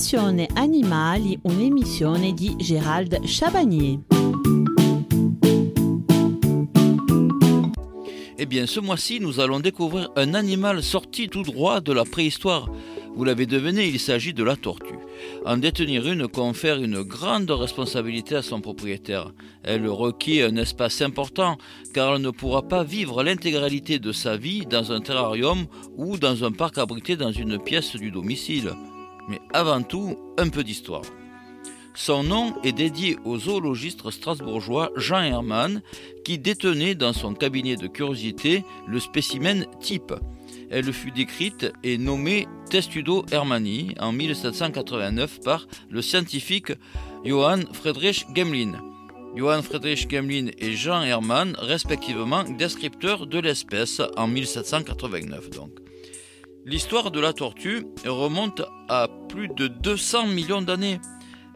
Passione Animali, un'emissione di Gérald Chabagnier. Eh bien, ce mois-ci, nous allons découvrir un animal sorti tout droit de la préhistoire. Vous l'avez deviné, il s'agit de la tortue. En détenir une confère une grande responsabilité à son propriétaire. Elle requiert un espace important car elle ne pourra pas vivre l'intégralité de sa vie dans un terrarium ou dans un parc abrité dans une pièce du domicile. Mais avant tout, un peu d'histoire. Son nom est dédié au zoologiste strasbourgeois Jean Hermann, qui détenait dans son cabinet de curiosité le spécimen type. Elle fut décrite et nommée Testudo hermanni en 1789 par le scientifique Johann Friedrich Gemlin. Johann Friedrich Gemlin et Jean Hermann, respectivement descripteurs de l'espèce en 1789 donc. L'histoire de la tortue remonte à plus de 200 millions d'années.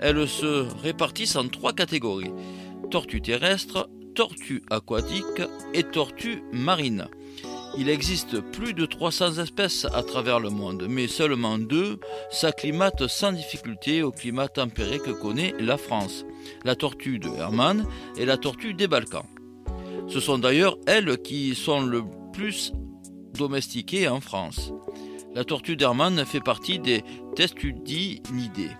Elles se répartissent en trois catégories tortue terrestre, tortue aquatique et tortue marine. Il existe plus de 300 espèces à travers le monde, mais seulement deux s'acclimatent sans difficulté au climat tempéré que connaît la France, la tortue de Hermann et la tortue des Balkans. Ce sont d'ailleurs elles qui sont le plus domestiquées en France. La tortue d'Hermann fait partie des Testudinidés.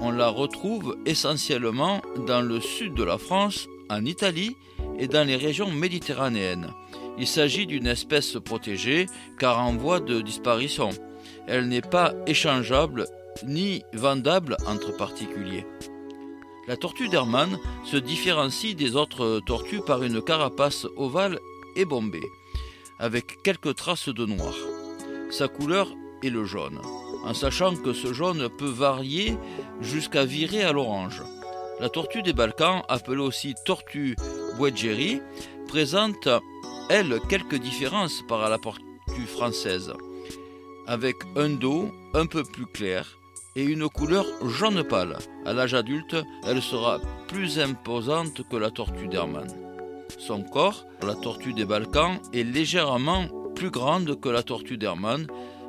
On la retrouve essentiellement dans le sud de la France, en Italie et dans les régions méditerranéennes. Il s'agit d'une espèce protégée car en voie de disparition. Elle n'est pas échangeable ni vendable entre particuliers. La tortue d'Hermann se différencie des autres tortues par une carapace ovale et bombée, avec quelques traces de noir. Sa couleur est le jaune, en sachant que ce jaune peut varier jusqu'à virer à l'orange. La tortue des Balkans, appelée aussi tortue Wedgeri, présente, elle, quelques différences par à la tortue française, avec un dos un peu plus clair et une couleur jaune pâle. À l'âge adulte, elle sera plus imposante que la tortue d'Hermann. Son corps, la tortue des Balkans, est légèrement plus grande que la tortue d'Hermann,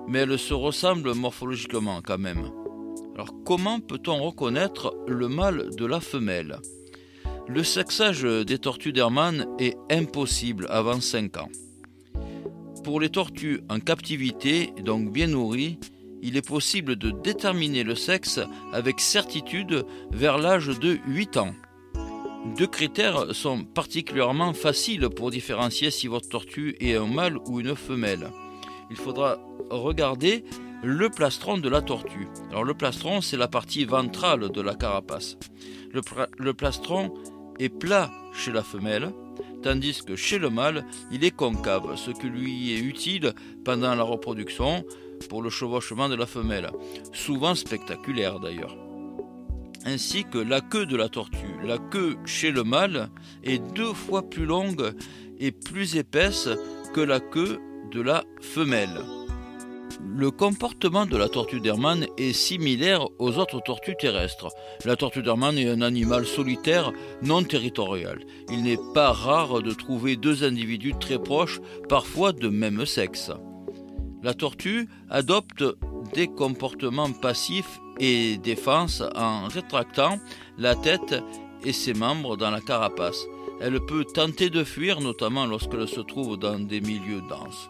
mais elle se ressemble morphologiquement quand même. Alors comment peut-on reconnaître le mâle de la femelle? Le sexage des tortues d'Hermann est impossible avant 5 ans. Pour les tortues en captivité, donc bien nourries, il est possible de déterminer le sexe avec certitude vers l'âge de 8 ans. Deux critères sont particulièrement faciles pour différencier si votre tortue est un mâle ou une femelle. Il faudra regarder le plastron de la tortue. Alors le plastron, c'est la partie ventrale de la carapace. Le, plastron est plat chez la femelle, tandis que chez le mâle, il est concave, ce qui lui est utile pendant la reproduction pour le chevauchement de la femelle, souvent spectaculaire d'ailleurs. Ainsi que la queue de la tortue. La queue chez le mâle est deux fois plus longue et plus épaisse que la queue de la femelle. Le comportement de la tortue d'Hermann est similaire aux autres tortues terrestres. La tortue d'Hermann est un animal solitaire non territorial. Il n'est pas rare de trouver deux individus très proches, parfois de même sexe. La tortue adopte des comportements passifs et défense en rétractant la tête et ses membres dans la carapace. Elle peut tenter de fuir, notamment lorsqu'elle se trouve dans des milieux denses.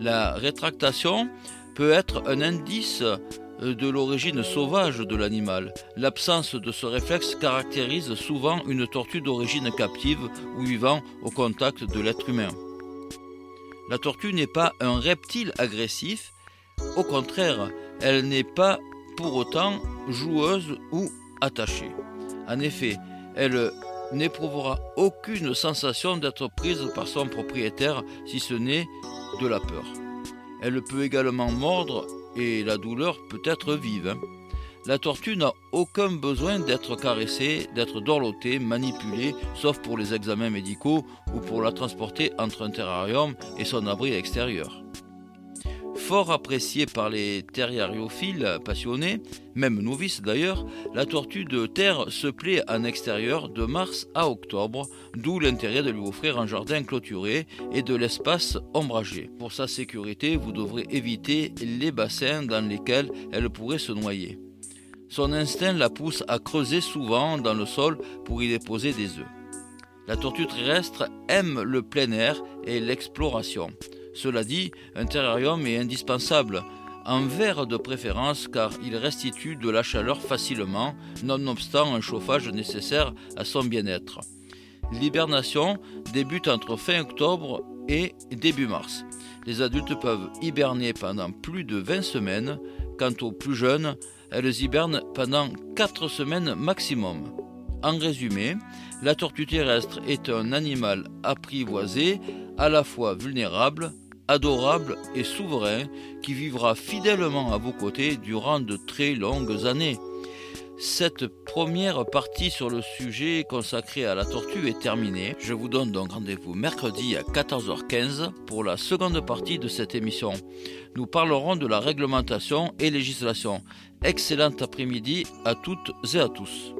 La rétractation peut être un indice de l'origine sauvage de l'animal. L'absence de ce réflexe caractérise souvent une tortue d'origine captive ou vivant au contact de l'être humain. La tortue n'est pas un reptile agressif, au contraire, elle n'est pas pour autant joueuse ou attachée. En effet, elle n'éprouvera aucune sensation d'être prise par son propriétaire si ce n'est de la peur. Elle peut également mordre et la douleur peut être vive. La tortue n'a aucun besoin d'être caressée, d'être dorlotée, manipulée, sauf pour les examens médicaux ou pour la transporter entre un terrarium et son abri extérieur. Fort appréciée par les terriariophiles passionnés, même novices d'ailleurs, la tortue de terre se plaît en extérieur de mars à octobre, d'où l'intérêt de lui offrir un jardin clôturé et de l'espace ombragé. Pour sa sécurité, vous devrez éviter les bassins dans lesquels elle pourrait se noyer. Son instinct la pousse à creuser souvent dans le sol pour y déposer des œufs. La tortue terrestre aime le plein air et l'exploration. Cela dit, un terrarium est indispensable, en verre de préférence car il restitue de la chaleur facilement, nonobstant un chauffage nécessaire à son bien-être. L'hibernation débute entre fin octobre et début mars. Les adultes peuvent hiberner pendant plus de 20 semaines, quant aux plus jeunes, elles hibernent pendant 4 semaines maximum. En résumé, la tortue terrestre est un animal apprivoisé, à la fois vulnérable, adorable et souverain, qui vivra fidèlement à vos côtés durant de très longues années. Cette première partie sur le sujet consacré à la tortue est terminée. Je vous donne donc rendez-vous mercredi à 14h15 pour la seconde partie de cette émission. Nous parlerons de la réglementation et législation. Excellent après-midi à toutes et à tous.